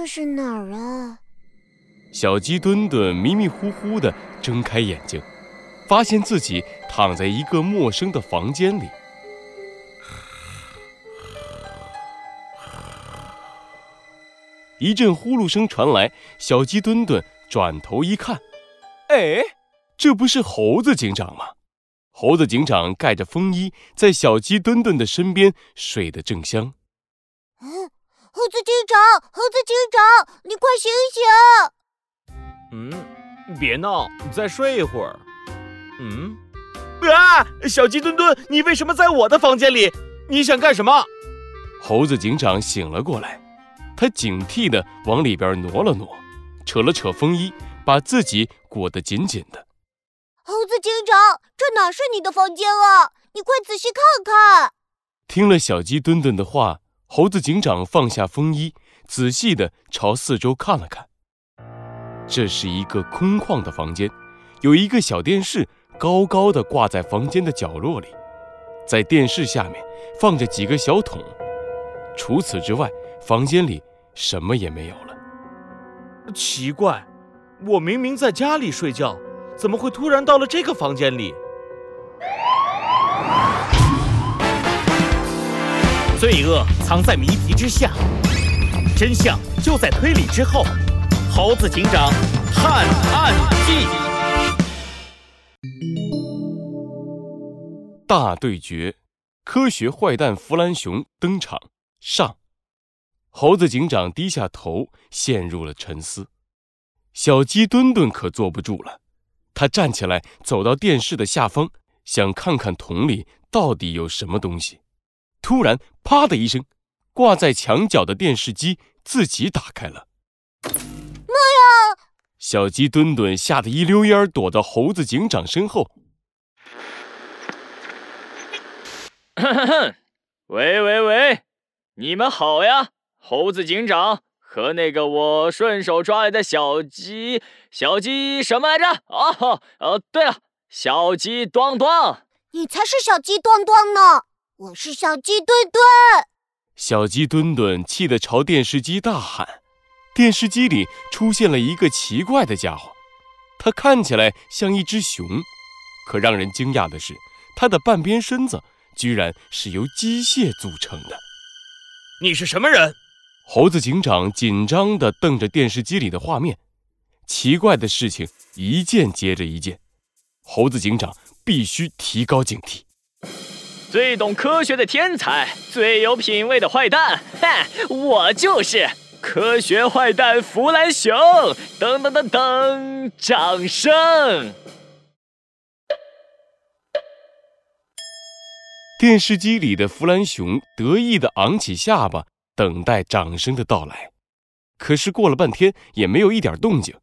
这是哪儿啊？小鸡墩墩迷迷糊糊地睁开眼睛，发现自己躺在一个陌生的房间里。一阵呼噜声传来，小鸡墩墩转头一看，哎，这不是猴子警长吗？猴子警长盖着风衣，在小鸡墩墩的身边睡得正香。嗯，猴子警长，猴子警长，你快醒醒！嗯，别闹，再睡一会儿。嗯，啊，小鸡墩墩，你为什么在我的房间里？你想干什么？猴子警长醒了过来，他警惕地往里边挪了挪，扯了扯风衣，把自己裹得紧紧的。猴子警长，这哪是你的房间啊？你快仔细看看。听了小鸡墩墩的话，猴子警长放下风衣，仔细地朝四周看了看。这是一个空旷的房间，有一个小电视高高的挂在房间的角落里，在电视下面放着几个小桶。除此之外，房间里什么也没有了。奇怪，我明明在家里睡觉，怎么会突然到了这个房间里？罪恶藏在谜题之下，真相就在推理之后。猴子警长探案记，大对决，科学坏蛋弗兰熊登场。上，猴子警长低下头，陷入了沉思。小鸡墩墩可坐不住了，他站起来，走到电视的下方，想看看桶里到底有什么东西。突然，啪的一声，挂在墙角的电视机自己打开了。妈呀小鸡墩墩吓得一溜烟躲到猴子警长身后。哼哼哼，喂喂喂，你们好呀，猴子警长和那个我顺手抓来的小鸡，小鸡什么来着？哦哦，对了，小鸡端端。你才是小鸡端端呢，我是小鸡墩墩。小鸡墩墩气得朝电视机大喊。电视机里出现了一个奇怪的家伙，它看起来像一只熊，可让人惊讶的是，它的半边身子居然是由机械组成的。你是什么人？猴子警长紧张地瞪着电视机里的画面。奇怪的事情一件接着一件，猴子警长必须提高警惕。最懂科学的天才，最有品味的坏蛋，哼，我就是。科学坏蛋弗兰熊，噔噔噔噔，掌声！电视机里的弗兰熊得意的昂起下巴，等待掌声的到来。可是过了半天也没有一点动静。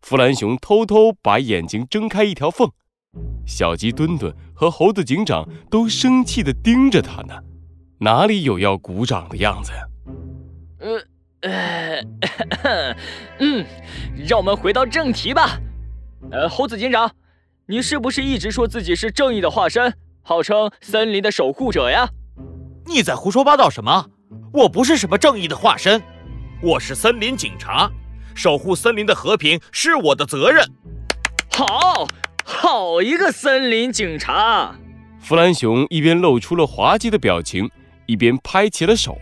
弗兰熊偷偷把眼睛睁开一条缝，小鸡墩墩和猴子警长都生气的盯着他呢，哪里有要鼓掌的样子呀？呃。呃，嗯，让我们回到正题吧。呃，猴子警长，你是不是一直说自己是正义的化身，号称森林的守护者呀？你在胡说八道什么？我不是什么正义的化身，我是森林警察，守护森林的和平是我的责任。好，好一个森林警察！弗兰熊一边露出了滑稽的表情，一边拍起了手。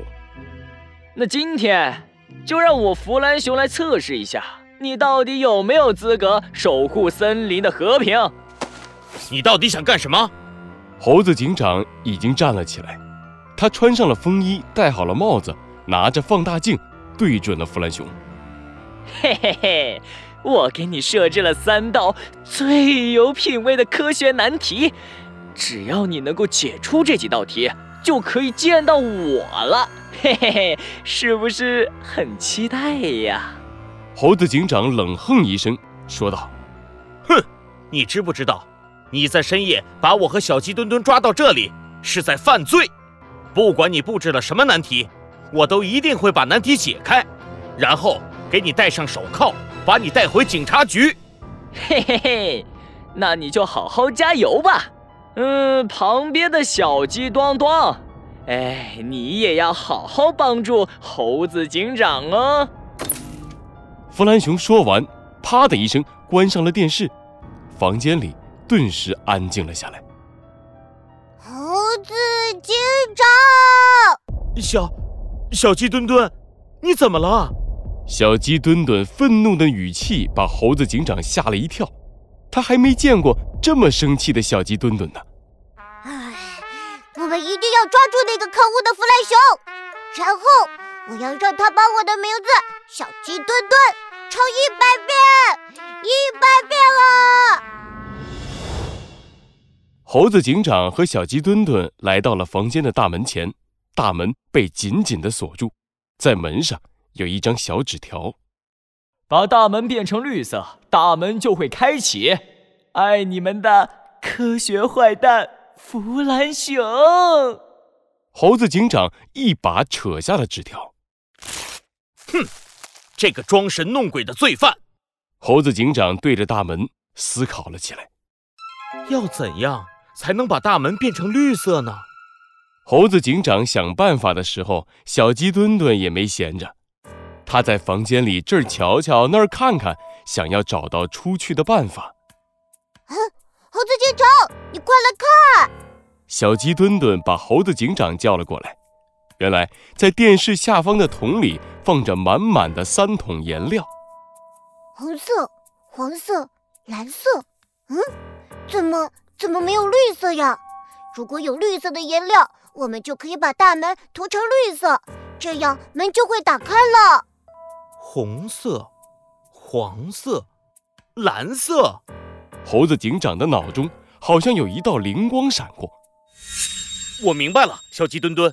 那今天。就让我弗兰熊来测试一下，你到底有没有资格守护森林的和平？你到底想干什么？猴子警长已经站了起来，他穿上了风衣，戴好了帽子，拿着放大镜，对准了弗兰熊。嘿嘿嘿，我给你设置了三道最有品位的科学难题，只要你能够解出这几道题，就可以见到我了。嘿嘿嘿，是不是很期待呀？猴子警长冷哼一声，说道：“哼，你知不知道，你在深夜把我和小鸡墩墩抓到这里，是在犯罪。不管你布置了什么难题，我都一定会把难题解开，然后给你戴上手铐，把你带回警察局。嘿嘿嘿，那你就好好加油吧。嗯，旁边的小鸡端端。哎，你也要好好帮助猴子警长哦！弗兰熊说完，啪的一声关上了电视，房间里顿时安静了下来。猴子警长，小，小鸡墩墩，你怎么了？小鸡墩墩愤怒的语气把猴子警长吓了一跳，他还没见过这么生气的小鸡墩墩呢。唉，我们一定要抓住那个可恶的弗兰熊，然后我要让他把我的名字“小鸡墩墩”唱一百遍，一百遍啊！猴子警长和小鸡墩墩来到了房间的大门前，大门被紧紧的锁住，在门上有一张小纸条：“把大门变成绿色，大门就会开启。爱你们的科学坏蛋弗兰熊。”猴子警长一把扯下了纸条，“哼，这个装神弄鬼的罪犯！”猴子警长对着大门思考了起来：“要怎样？”才能把大门变成绿色呢？猴子警长想办法的时候，小鸡墩墩也没闲着。他在房间里这儿瞧瞧，那儿看看，想要找到出去的办法。嗯，猴子警长，你快来看！小鸡墩墩把猴子警长叫了过来。原来，在电视下方的桶里放着满满的三桶颜料：红色、黄色、蓝色。嗯，怎么？怎么没有绿色呀？如果有绿色的颜料，我们就可以把大门涂成绿色，这样门就会打开了。红色、黄色、蓝色，猴子警长的脑中好像有一道灵光闪过。我明白了，小鸡墩墩，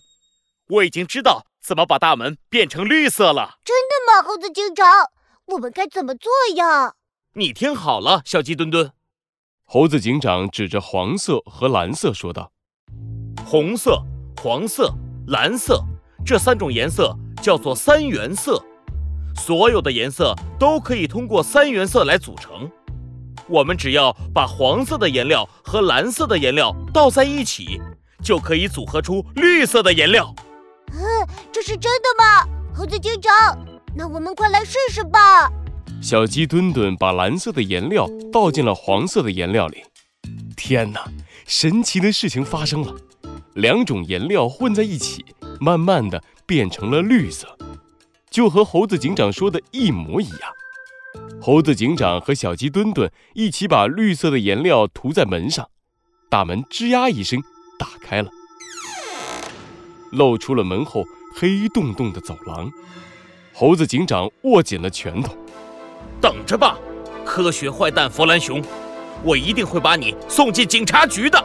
我已经知道怎么把大门变成绿色了。真的吗，猴子警长？我们该怎么做呀？你听好了，小鸡墩墩。猴子警长指着黄色和蓝色说道：“红色、黄色、蓝色这三种颜色叫做三原色，所有的颜色都可以通过三原色来组成。我们只要把黄色的颜料和蓝色的颜料倒在一起，就可以组合出绿色的颜料。”嗯，这是真的吗，猴子警长？那我们快来试试吧。小鸡墩墩把蓝色的颜料倒进了黄色的颜料里，天哪！神奇的事情发生了，两种颜料混在一起，慢慢的变成了绿色，就和猴子警长说的一模一样。猴子警长和小鸡墩墩一起把绿色的颜料涂在门上，大门吱呀一声打开了，露出了门后黑洞洞的走廊。猴子警长握紧了拳头。等着吧，科学坏蛋弗兰熊，我一定会把你送进警察局的。